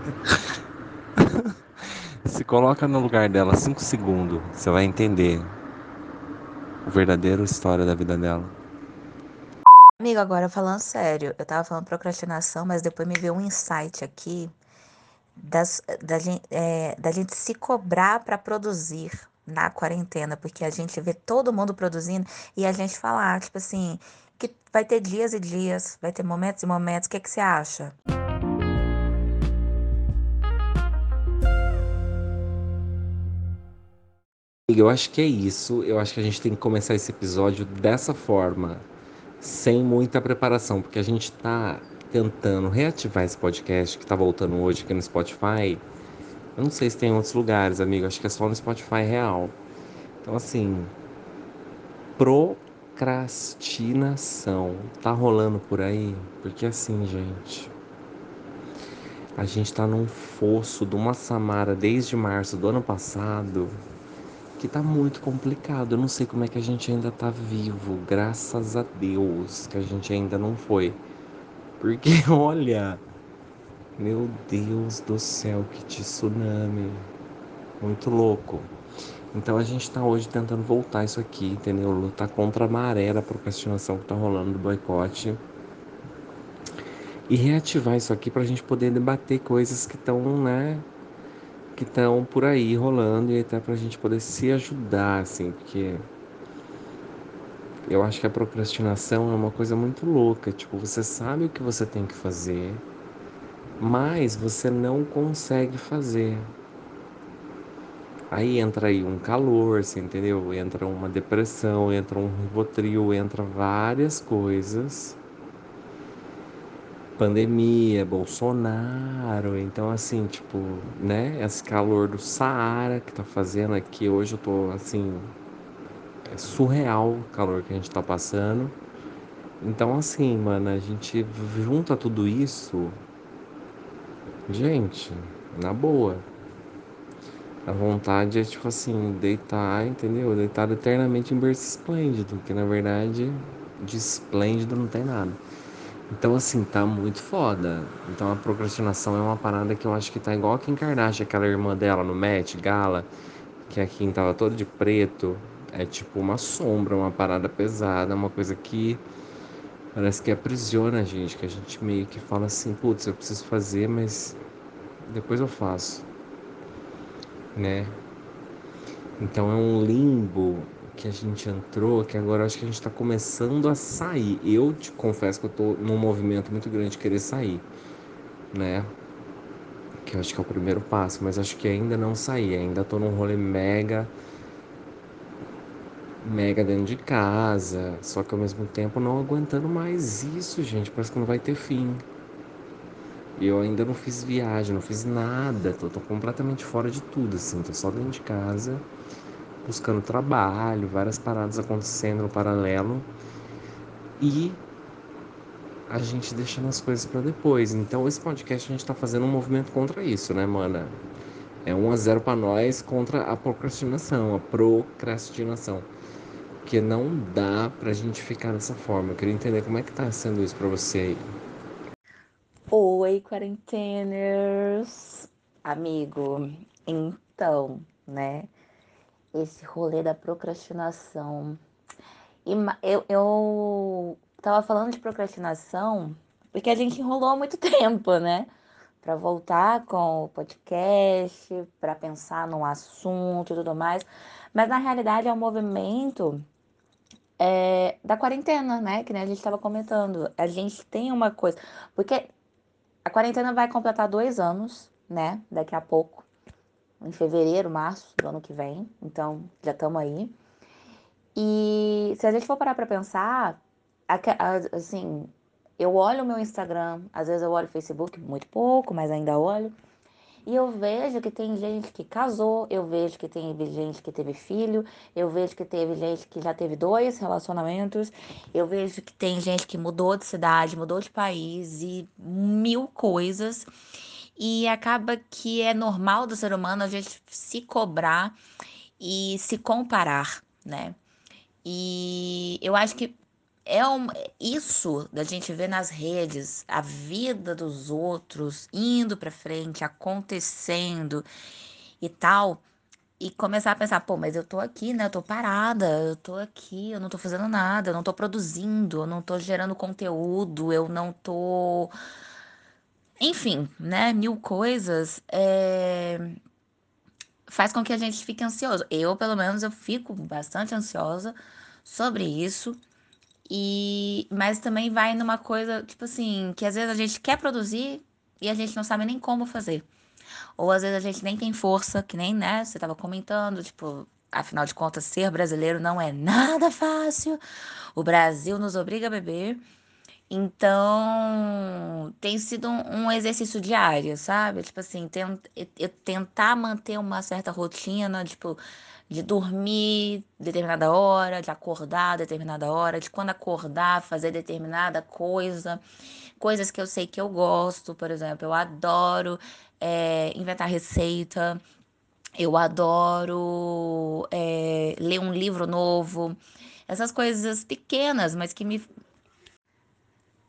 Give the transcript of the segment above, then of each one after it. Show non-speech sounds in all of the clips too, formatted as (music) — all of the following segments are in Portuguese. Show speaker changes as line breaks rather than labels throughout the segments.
(laughs) Se coloca no lugar dela 5 segundos, você vai entender o verdadeiro história da vida dela.
Amigo, agora falando sério, eu tava falando procrastinação, mas depois me veio um insight aqui das, da, gente, é, da gente se cobrar para produzir na quarentena, porque a gente vê todo mundo produzindo e a gente falar, tipo assim, que vai ter dias e dias, vai ter momentos e momentos. O que, que você acha?
Eu acho que é isso. Eu acho que a gente tem que começar esse episódio dessa forma, sem muita preparação, porque a gente está tentando reativar esse podcast que está voltando hoje aqui no Spotify. Eu não sei se tem em outros lugares, amigo. Acho que é só no Spotify real. Então, assim, procrastinação tá rolando por aí? Porque assim, gente, a gente tá num fosso de uma Samara desde março do ano passado que tá muito complicado. Eu não sei como é que a gente ainda tá vivo. Graças a Deus que a gente ainda não foi. Porque (laughs) olha, meu Deus do céu, que tsunami. Muito louco. Então a gente está hoje tentando voltar isso aqui, entendeu? Lutar contra a maré da procrastinação que está rolando do boicote. E reativar isso aqui para a gente poder debater coisas que estão, né? Que estão por aí rolando e até para a gente poder se ajudar, assim, porque eu acho que a procrastinação é uma coisa muito louca. Tipo, você sabe o que você tem que fazer, mas você não consegue fazer. Aí entra aí um calor, você entendeu? Entra uma depressão, entra um ribotril, entra várias coisas pandemia, Bolsonaro, então assim, tipo, né, esse calor do Saara que tá fazendo aqui hoje, eu tô assim, é surreal o calor que a gente tá passando. Então assim, mano, a gente junta tudo isso, gente, na boa. A vontade é tipo assim, deitar, entendeu? Deitar eternamente em berço esplêndido, que na verdade de esplêndido não tem nada. Então, assim, tá muito foda. Então, a procrastinação é uma parada que eu acho que tá igual a Kim Kardashian, aquela irmã dela no Met Gala, que a Kim tava toda de preto. É tipo uma sombra, uma parada pesada, uma coisa que parece que aprisiona a gente, que a gente meio que fala assim, putz, eu preciso fazer, mas depois eu faço, né? Então é um limbo que a gente entrou, que agora acho que a gente está começando a sair. Eu te confesso que eu estou num movimento muito grande de querer sair, né? Que eu acho que é o primeiro passo, mas acho que ainda não saí, ainda estou num rolê mega mega dentro de casa, só que ao mesmo tempo não aguentando mais isso, gente, parece que não vai ter fim. Eu ainda não fiz viagem, não fiz nada, tô, tô completamente fora de tudo, assim, tô só dentro de casa buscando trabalho, várias paradas acontecendo no paralelo e a gente deixando as coisas para depois. Então esse podcast a gente tá fazendo um movimento contra isso, né, mana? É 1 a 0 para nós contra a procrastinação, a procrastinação. Que não dá pra gente ficar dessa forma. Eu queria entender como é que tá sendo isso para você aí.
Oi, quarenteners! Amigo, então, né? Esse rolê da procrastinação. E eu, eu tava falando de procrastinação porque a gente enrolou muito (laughs) tempo, né? Para voltar com o podcast, para pensar no assunto e tudo mais. Mas na realidade é um movimento é, da quarentena, né? Que nem a gente estava comentando. A gente tem uma coisa. Porque a quarentena vai completar dois anos, né? Daqui a pouco em fevereiro, março do ano que vem. Então, já estamos aí. E se a gente for parar para pensar, assim, eu olho o meu Instagram, às vezes eu olho o Facebook, muito pouco, mas ainda olho. E eu vejo que tem gente que casou, eu vejo que tem gente que teve filho, eu vejo que teve gente que já teve dois relacionamentos, eu vejo que tem gente que mudou de cidade, mudou de país e mil coisas. E acaba que é normal do ser humano a gente se cobrar e se comparar, né? E eu acho que é um, isso da gente ver nas redes a vida dos outros indo para frente, acontecendo e tal, e começar a pensar, pô, mas eu tô aqui, né? Eu tô parada, eu tô aqui, eu não tô fazendo nada, eu não tô produzindo, eu não tô gerando conteúdo, eu não tô. Enfim, né? Mil coisas. É... Faz com que a gente fique ansioso. Eu, pelo menos, eu fico bastante ansiosa sobre isso. E, mas também vai numa coisa, tipo assim, que às vezes a gente quer produzir e a gente não sabe nem como fazer. Ou às vezes a gente nem tem força, que nem, né, você tava comentando, tipo, afinal de contas, ser brasileiro não é nada fácil. O Brasil nos obriga a beber. Então, tem sido um, um exercício diário, sabe? Tipo assim, tent, eu tentar manter uma certa rotina, tipo, de dormir determinada hora, de acordar determinada hora, de quando acordar, fazer determinada coisa, coisas que eu sei que eu gosto, por exemplo, eu adoro é, inventar receita, eu adoro é, ler um livro novo, essas coisas pequenas, mas que me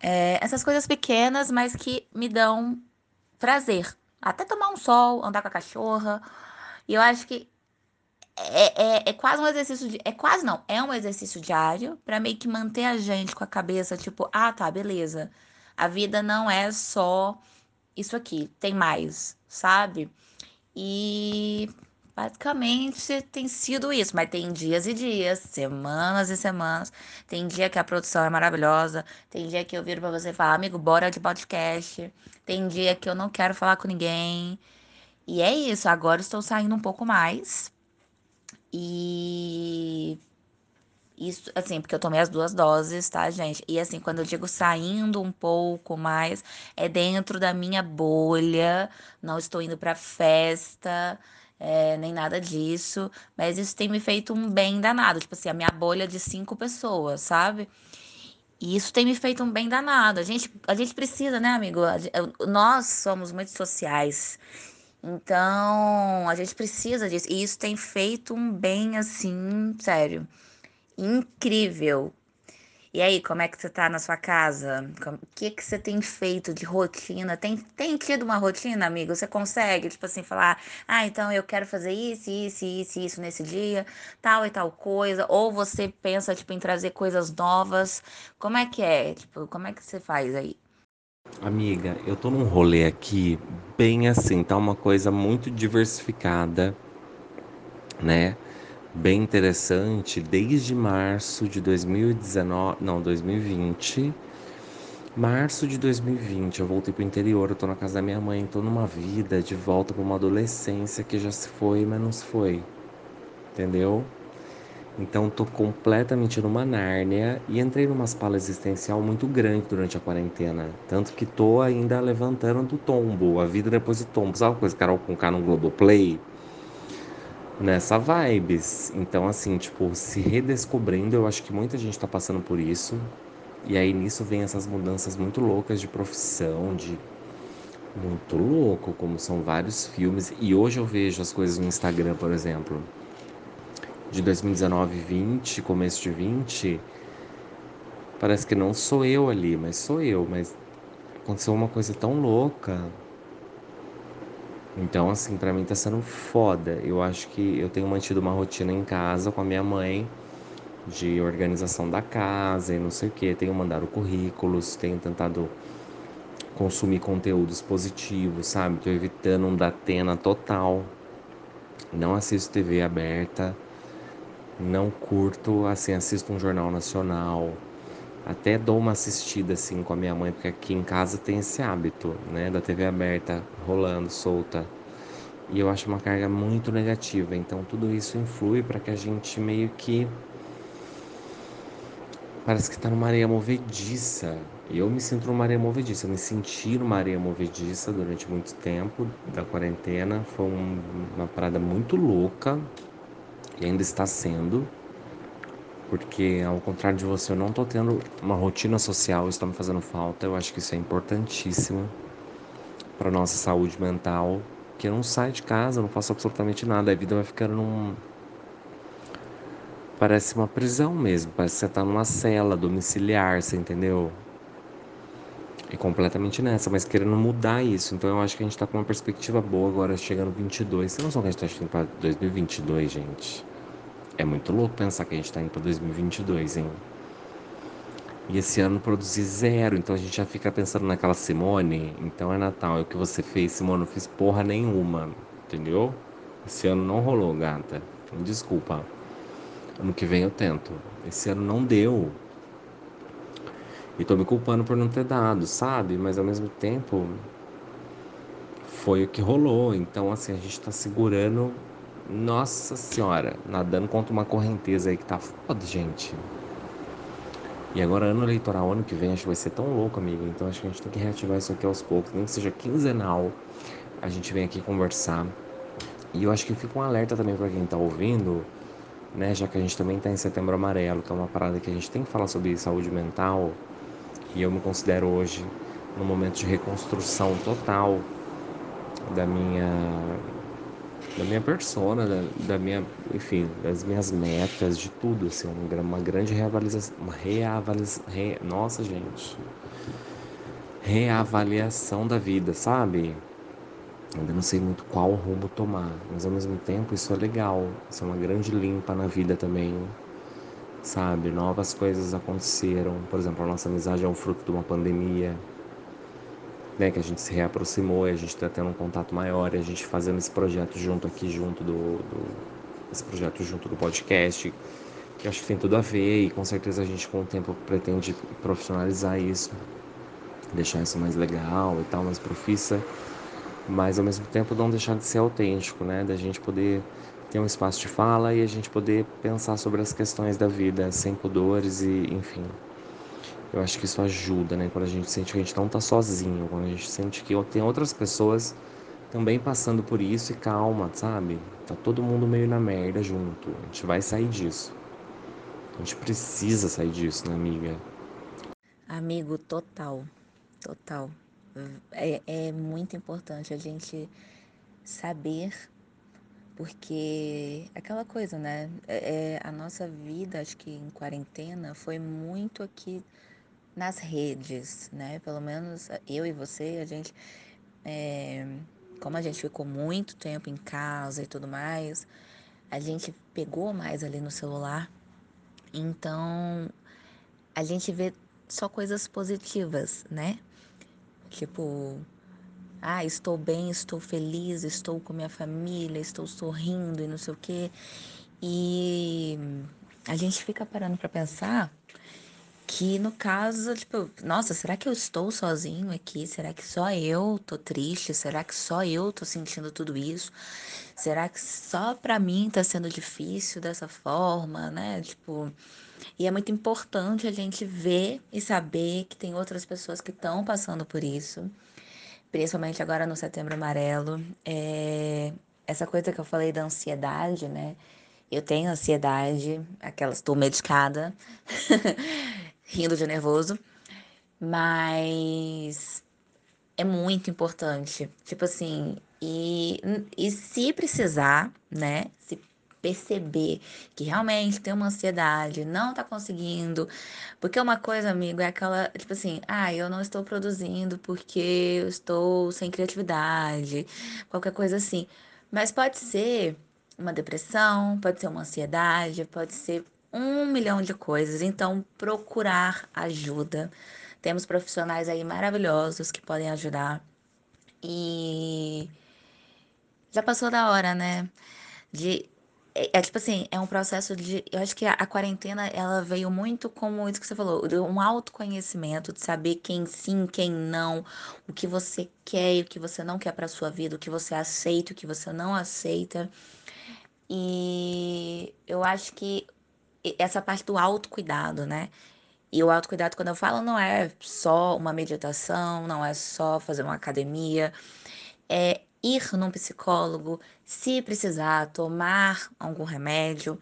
é, essas coisas pequenas, mas que me dão prazer. Até tomar um sol, andar com a cachorra. E eu acho que é, é, é quase um exercício de, é quase não, é um exercício diário para meio que manter a gente com a cabeça tipo, ah, tá, beleza. A vida não é só isso aqui, tem mais, sabe? E basicamente tem sido isso, mas tem dias e dias, semanas e semanas. Tem dia que a produção é maravilhosa, tem dia que eu viro para você e falo, amigo, bora de podcast. Tem dia que eu não quero falar com ninguém. E é isso, agora estou saindo um pouco mais. E isso, assim, porque eu tomei as duas doses, tá, gente? E assim, quando eu digo saindo um pouco mais, é dentro da minha bolha, não estou indo pra festa, é, nem nada disso, mas isso tem me feito um bem danado, tipo assim, a minha bolha de cinco pessoas, sabe? E isso tem me feito um bem danado. A gente, a gente precisa, né, amigo? Nós somos muito sociais. Então, a gente precisa disso. E isso tem feito um bem, assim, sério incrível. E aí, como é que você tá na sua casa? O que que você tem feito de rotina? Tem, tem tido uma rotina, amigo? Você consegue, tipo assim, falar, ah, então eu quero fazer isso, isso, isso, isso nesse dia, tal e tal coisa. Ou você pensa, tipo, em trazer coisas novas. Como é que é? Tipo, como é que você faz aí?
Amiga, eu tô num rolê aqui bem assim, tá uma coisa muito diversificada, né? Bem interessante desde março de 2019, não, 2020. Março de 2020, eu voltei pro interior, eu tô na casa da minha mãe, tô numa vida de volta para uma adolescência que já se foi, mas não se foi. Entendeu? Então tô completamente numa Nárnia e entrei numa espala existencial muito grande durante a quarentena. Tanto que tô ainda levantando do tombo, a vida depois do tombo. Sabe uma coisa, Carol com K no Globoplay? Nessa vibes. Então, assim, tipo, se redescobrindo, eu acho que muita gente tá passando por isso. E aí nisso vem essas mudanças muito loucas de profissão, de muito louco, como são vários filmes. E hoje eu vejo as coisas no Instagram, por exemplo, de 2019, 20, começo de 20. Parece que não sou eu ali, mas sou eu. Mas aconteceu uma coisa tão louca então, assim, para mim tá sendo foda. Eu acho que eu tenho mantido uma rotina em casa com a minha mãe de organização da casa e não sei o que. Tenho mandado currículos, tenho tentado consumir conteúdos positivos, sabe? Tô evitando um datena total. Não assisto TV aberta. Não curto, assim, assisto um jornal nacional. Até dou uma assistida assim com a minha mãe, porque aqui em casa tem esse hábito, né, da TV aberta rolando, solta. E eu acho uma carga muito negativa. Então tudo isso influi para que a gente meio que parece que está numa areia movediça. Eu me sinto numa areia movediça. Eu me senti numa areia movediça durante muito tempo da quarentena. Foi um, uma parada muito louca e ainda está sendo porque ao contrário de você, eu não tô tendo uma rotina social, isso tá me fazendo falta. Eu acho que isso é importantíssimo para nossa saúde mental, que eu não saio de casa, não faço absolutamente nada, a vida vai ficando num parece uma prisão mesmo, parece que você tá numa cela domiciliar, você entendeu? É completamente nessa, mas querendo mudar isso. Então eu acho que a gente tá com uma perspectiva boa agora, chegando 22. Você não sabe que a gente tá chegando pra 2022, gente. É muito louco pensar que a gente tá indo pra 2022, hein? E esse ano produzir zero, então a gente já fica pensando naquela Simone. Então é Natal, é o que você fez, Simone, não fiz porra nenhuma, entendeu? Esse ano não rolou, gata. Desculpa. Ano que vem eu tento. Esse ano não deu. E tô me culpando por não ter dado, sabe? Mas ao mesmo tempo foi o que rolou. Então assim, a gente tá segurando. Nossa senhora, nadando contra uma correnteza aí que tá foda, gente. E agora, ano eleitoral, ano que vem, acho que vai ser tão louco, amigo. Então, acho que a gente tem que reativar isso aqui aos poucos, nem que seja quinzenal. A gente vem aqui conversar. E eu acho que fica um alerta também para quem tá ouvindo, né? Já que a gente também tá em setembro amarelo, que é uma parada que a gente tem que falar sobre saúde mental. E eu me considero hoje num momento de reconstrução total da minha da minha persona, da, da, minha, enfim, das minhas metas, de tudo, assim, uma, grande reavaliação, uma reavaliação, re, nossa gente, reavaliação da vida, sabe? Ainda não sei muito qual rumo tomar, mas ao mesmo tempo isso é legal, isso é uma grande limpa na vida também, sabe? Novas coisas aconteceram, por exemplo, a nossa amizade é um fruto de uma pandemia, né, que a gente se reaproximou e a gente está tendo um contato maior e a gente fazendo esse projeto junto aqui, junto do, do, esse projeto junto do podcast, que acho que tem tudo a ver e com certeza a gente com o tempo pretende profissionalizar isso, deixar isso mais legal e tal, mais profissa, mas ao mesmo tempo não deixar de ser autêntico, né, da gente poder ter um espaço de fala e a gente poder pensar sobre as questões da vida sem pudores e enfim. Eu acho que isso ajuda, né? Quando a gente sente que a gente não tá sozinho, quando a gente sente que tem outras pessoas também passando por isso e calma, sabe? Tá todo mundo meio na merda junto. A gente vai sair disso. A gente precisa sair disso, né, amiga?
Amigo, total. Total. É, é muito importante a gente saber, porque aquela coisa, né? É, é, a nossa vida, acho que em quarentena, foi muito aqui nas redes, né? Pelo menos eu e você, a gente, é, como a gente ficou muito tempo em casa e tudo mais, a gente pegou mais ali no celular. Então, a gente vê só coisas positivas, né? Tipo, ah, estou bem, estou feliz, estou com minha família, estou sorrindo e não sei o quê. E a gente fica parando para pensar que no caso, tipo, nossa, será que eu estou sozinho aqui? Será que só eu tô triste? Será que só eu tô sentindo tudo isso? Será que só para mim tá sendo difícil dessa forma, né? Tipo, e é muito importante a gente ver e saber que tem outras pessoas que estão passando por isso, principalmente agora no Setembro Amarelo. É... Essa coisa que eu falei da ansiedade, né? Eu tenho ansiedade, aquelas, estou medicada. (laughs) rindo de nervoso, mas é muito importante. Tipo assim, e, e se precisar, né? Se perceber que realmente tem uma ansiedade, não tá conseguindo. Porque uma coisa, amigo, é aquela, tipo assim, ah, eu não estou produzindo porque eu estou sem criatividade, qualquer coisa assim. Mas pode ser uma depressão, pode ser uma ansiedade, pode ser um milhão de coisas. Então, procurar ajuda. Temos profissionais aí maravilhosos que podem ajudar. E já passou da hora, né? De é, é, tipo assim, é um processo de. Eu acho que a, a, quarentena ela veio muito como isso que você falou, de um autoconhecimento, de saber quem sim, quem não, o que você quer e o que você não quer para sua vida, o que você aceita, o que você não aceita. E eu acho que essa parte do autocuidado, né? E o autocuidado, quando eu falo, não é só uma meditação, não é só fazer uma academia, é ir num psicólogo, se precisar, tomar algum remédio,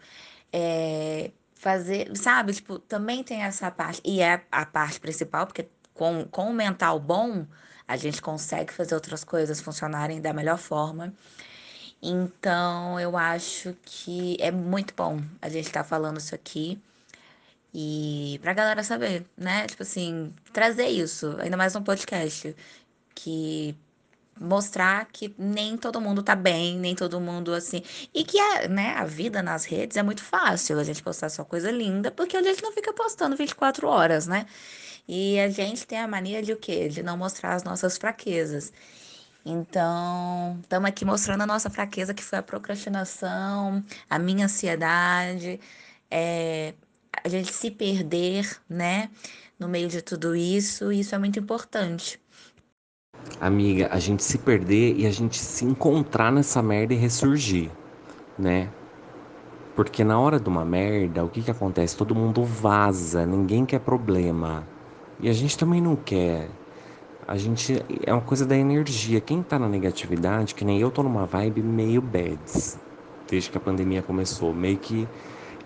é fazer, sabe? Tipo, também tem essa parte, e é a parte principal, porque com, com o mental bom, a gente consegue fazer outras coisas funcionarem da melhor forma. Então, eu acho que é muito bom a gente estar tá falando isso aqui. E pra galera saber, né? Tipo assim, trazer isso, ainda mais no podcast. Que mostrar que nem todo mundo tá bem, nem todo mundo assim. E que a, né, a vida nas redes é muito fácil a gente postar só coisa linda, porque a gente não fica postando 24 horas, né? E a gente tem a mania de o quê? De não mostrar as nossas fraquezas. Então, estamos aqui mostrando a nossa fraqueza, que foi a procrastinação, a minha ansiedade, é, a gente se perder, né, no meio de tudo isso, e isso é muito importante.
Amiga, a gente se perder e a gente se encontrar nessa merda e ressurgir, né? Porque na hora de uma merda, o que que acontece? Todo mundo vaza, ninguém quer problema. E a gente também não quer. A gente é uma coisa da energia. Quem tá na negatividade, que nem eu tô numa vibe meio bads, desde que a pandemia começou, meio que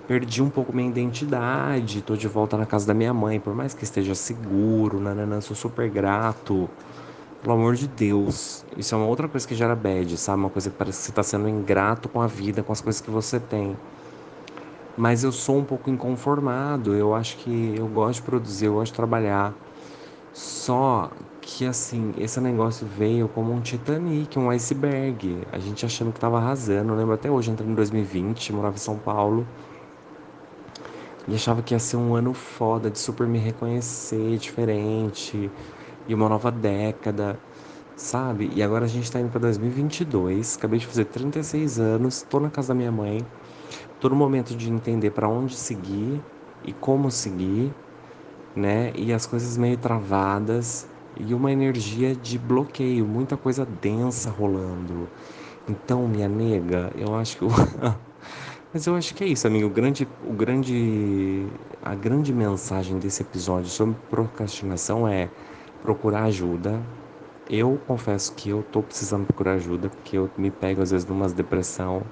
perdi um pouco minha identidade, tô de volta na casa da minha mãe, por mais que esteja seguro, nananã, sou super grato. Pelo amor de Deus, isso é uma outra coisa que gera bad, sabe? Uma coisa que parece que você tá sendo ingrato com a vida, com as coisas que você tem. Mas eu sou um pouco inconformado, eu acho que eu gosto de produzir, eu gosto de trabalhar. Só que assim, esse negócio veio como um Titanic, um iceberg. A gente achando que tava arrasando. Eu lembro até hoje, entrei em 2020, morava em São Paulo. E achava que ia ser um ano foda de super me reconhecer diferente. E uma nova década, sabe? E agora a gente tá indo pra 2022. Acabei de fazer 36 anos, tô na casa da minha mãe. Tô no momento de entender para onde seguir e como seguir, né? E as coisas meio travadas e uma energia de bloqueio, muita coisa densa rolando. Então, minha nega, eu acho que eu... (laughs) Mas eu acho que é isso, amigo. O grande, o grande, a grande mensagem desse episódio sobre procrastinação é procurar ajuda. Eu confesso que eu tô precisando procurar ajuda, porque eu me pego às vezes numa depressão,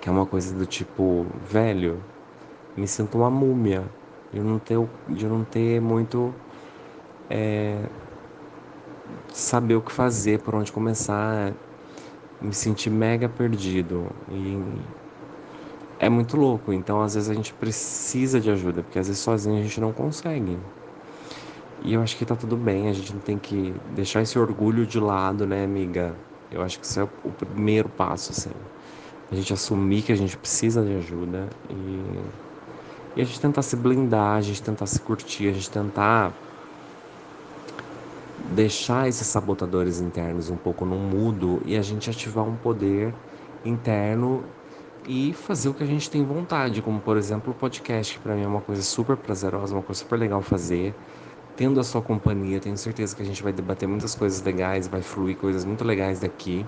que é uma coisa do tipo, velho, me sinto uma múmia. De não ter, de não ter muito é, saber o que fazer, por onde começar, me sentir mega perdido. E é muito louco. Então, às vezes, a gente precisa de ajuda, porque às vezes sozinho a gente não consegue. E eu acho que tá tudo bem, a gente não tem que deixar esse orgulho de lado, né, amiga? Eu acho que isso é o primeiro passo, assim. A gente assumir que a gente precisa de ajuda e, e a gente tentar se blindar, a gente tentar se curtir, a gente tentar deixar esses sabotadores internos um pouco no mudo e a gente ativar um poder interno e fazer o que a gente tem vontade, como por exemplo o podcast, que para mim é uma coisa super prazerosa, uma coisa super legal fazer. Tendo a sua companhia, tenho certeza que a gente vai debater muitas coisas legais, vai fluir coisas muito legais daqui.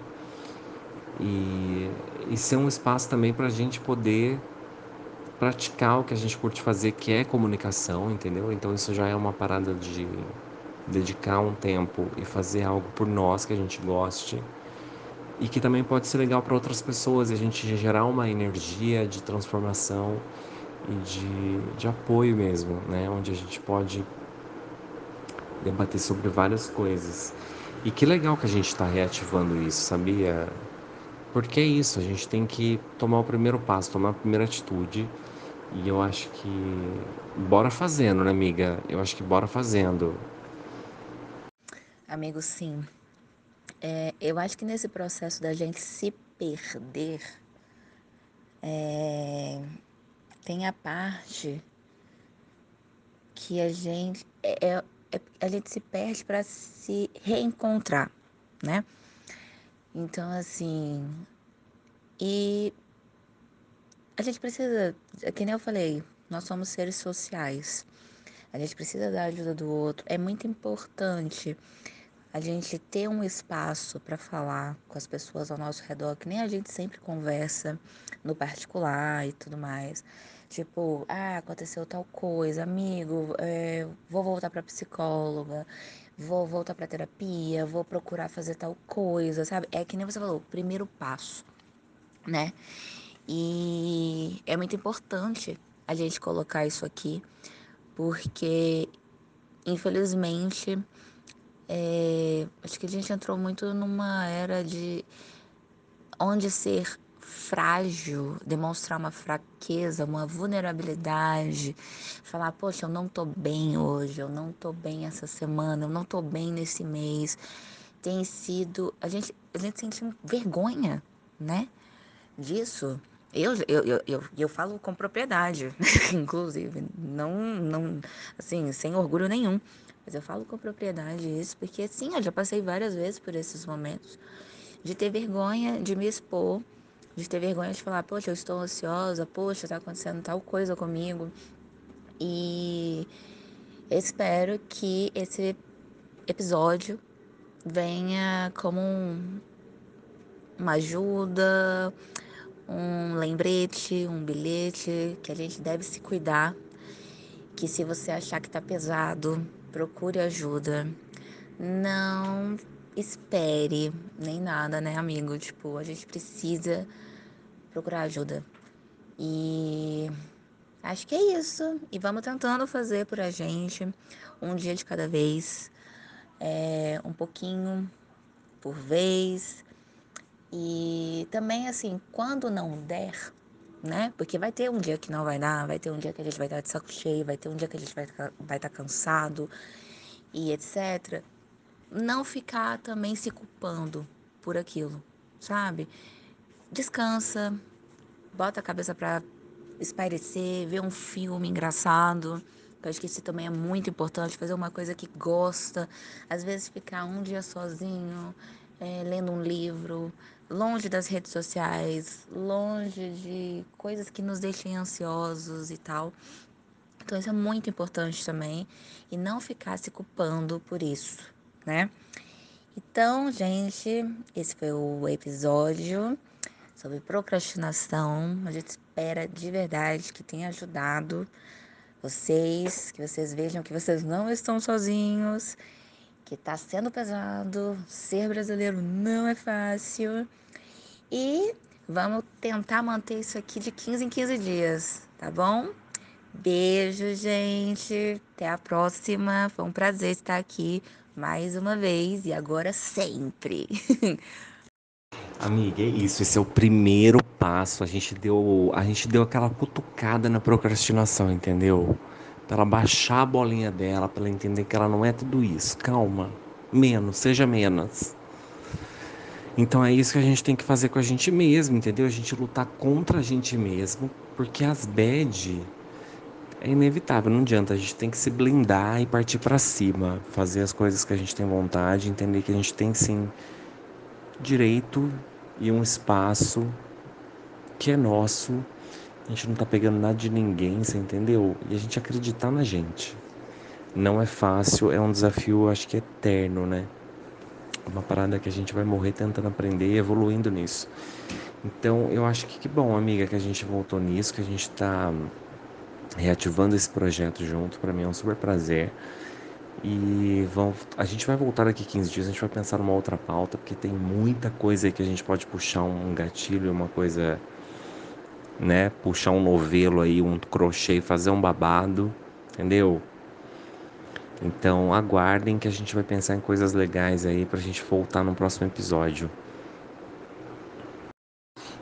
E, e ser um espaço também para a gente poder praticar o que a gente curte fazer, que é comunicação, entendeu? Então isso já é uma parada de dedicar um tempo e fazer algo por nós que a gente goste e que também pode ser legal para outras pessoas e a gente gerar uma energia de transformação e de, de apoio mesmo, né? Onde a gente pode debater sobre várias coisas. E que legal que a gente está reativando isso, sabia? Porque é isso, a gente tem que tomar o primeiro passo, tomar a primeira atitude. E eu acho que bora fazendo, né, amiga? Eu acho que bora fazendo.
Amigo, sim. É, eu acho que nesse processo da gente se perder, é, tem a parte que a gente é, é, é a gente se perde para se reencontrar, né? Então assim, e a gente precisa, que nem eu falei, nós somos seres sociais. A gente precisa da ajuda do outro. É muito importante a gente ter um espaço para falar com as pessoas ao nosso redor, que nem a gente sempre conversa no particular e tudo mais. Tipo, ah, aconteceu tal coisa, amigo, é, vou voltar para psicóloga, vou voltar para terapia, vou procurar fazer tal coisa, sabe? É que nem você falou, primeiro passo, né? E é muito importante a gente colocar isso aqui, porque infelizmente é, acho que a gente entrou muito numa era de onde ser frágil, demonstrar uma fraqueza, uma vulnerabilidade, falar, poxa, eu não tô bem hoje, eu não tô bem essa semana, eu não tô bem nesse mês, tem sido, a gente, a gente sente vergonha, né, disso. Eu, eu, eu, eu, eu falo com propriedade, (laughs) inclusive, não, não, assim, sem orgulho nenhum, mas eu falo com propriedade isso, porque sim, eu já passei várias vezes por esses momentos de ter vergonha de me expor, de ter vergonha de falar, poxa, eu estou ansiosa, poxa, está acontecendo tal coisa comigo. E espero que esse episódio venha como um, uma ajuda, um lembrete, um bilhete, que a gente deve se cuidar, que se você achar que tá pesado, procure ajuda. Não espere nem nada, né, amigo? Tipo, a gente precisa procurar ajuda. E acho que é isso. E vamos tentando fazer por a gente, um dia de cada vez, é, um pouquinho por vez. E também, assim, quando não der, né? Porque vai ter um dia que não vai dar, vai ter um dia que a gente vai estar de saco cheio, vai ter um dia que a gente vai, vai estar cansado e etc não ficar também se culpando por aquilo, sabe? Descansa, bota a cabeça para espairecer, ver um filme engraçado. Eu acho que isso também é muito importante, fazer uma coisa que gosta. Às vezes ficar um dia sozinho, é, lendo um livro, longe das redes sociais, longe de coisas que nos deixem ansiosos e tal. Então isso é muito importante também. E não ficar se culpando por isso, né? Então, gente, esse foi o episódio sobre procrastinação. A gente espera de verdade que tenha ajudado vocês, que vocês vejam que vocês não estão sozinhos, que tá sendo pesado. Ser brasileiro não é fácil. E vamos tentar manter isso aqui de 15 em 15 dias, tá bom? Beijo, gente. Até a próxima. Foi um prazer estar aqui mais uma vez e agora sempre. (laughs)
Amiga, é isso. Esse é o primeiro passo. A gente deu, a gente deu aquela cutucada na procrastinação, entendeu? Pra ela baixar a bolinha dela, pra ela entender que ela não é tudo isso. Calma. Menos, seja menos. Então é isso que a gente tem que fazer com a gente mesmo, entendeu? A gente lutar contra a gente mesmo, porque as bad é inevitável, não adianta, a gente tem que se blindar e partir para cima, fazer as coisas que a gente tem vontade, entender que a gente tem sim direito e um espaço que é nosso. A gente não tá pegando nada de ninguém, você entendeu? E a gente acreditar na gente. Não é fácil, é um desafio, acho que eterno, né? Uma parada que a gente vai morrer tentando aprender e evoluindo nisso. Então, eu acho que que bom, amiga, que a gente voltou nisso, que a gente tá reativando esse projeto junto. Para mim é um super prazer. E vamos, a gente vai voltar daqui 15 dias, a gente vai pensar numa outra pauta, porque tem muita coisa aí que a gente pode puxar um gatilho, uma coisa, né? Puxar um novelo aí, um crochê, fazer um babado, entendeu? Então aguardem que a gente vai pensar em coisas legais aí pra gente voltar no próximo episódio.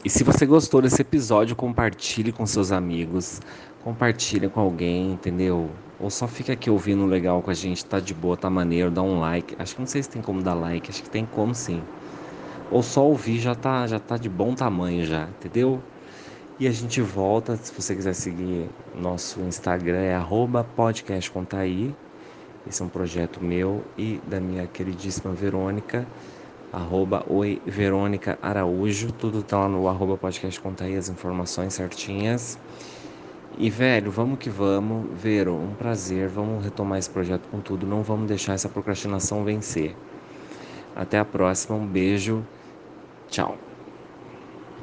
E se você gostou desse episódio, compartilhe com seus amigos, compartilhe com alguém, entendeu? Ou só fica aqui ouvindo legal com a gente, tá de boa, tá maneiro, dá um like. Acho que não sei se tem como dar like, acho que tem como sim. Ou só ouvir já tá, já tá de bom tamanho já, entendeu? E a gente volta, se você quiser seguir nosso Instagram é podcastcontaí. Esse é um projeto meu e da minha queridíssima Verônica arroba oi Verônica Araújo, tudo tá lá no arroba podcast conta aí as informações certinhas. E velho, vamos que vamos, Vero, um prazer, vamos retomar esse projeto com tudo, não vamos deixar essa procrastinação vencer. Até a próxima, um beijo, tchau.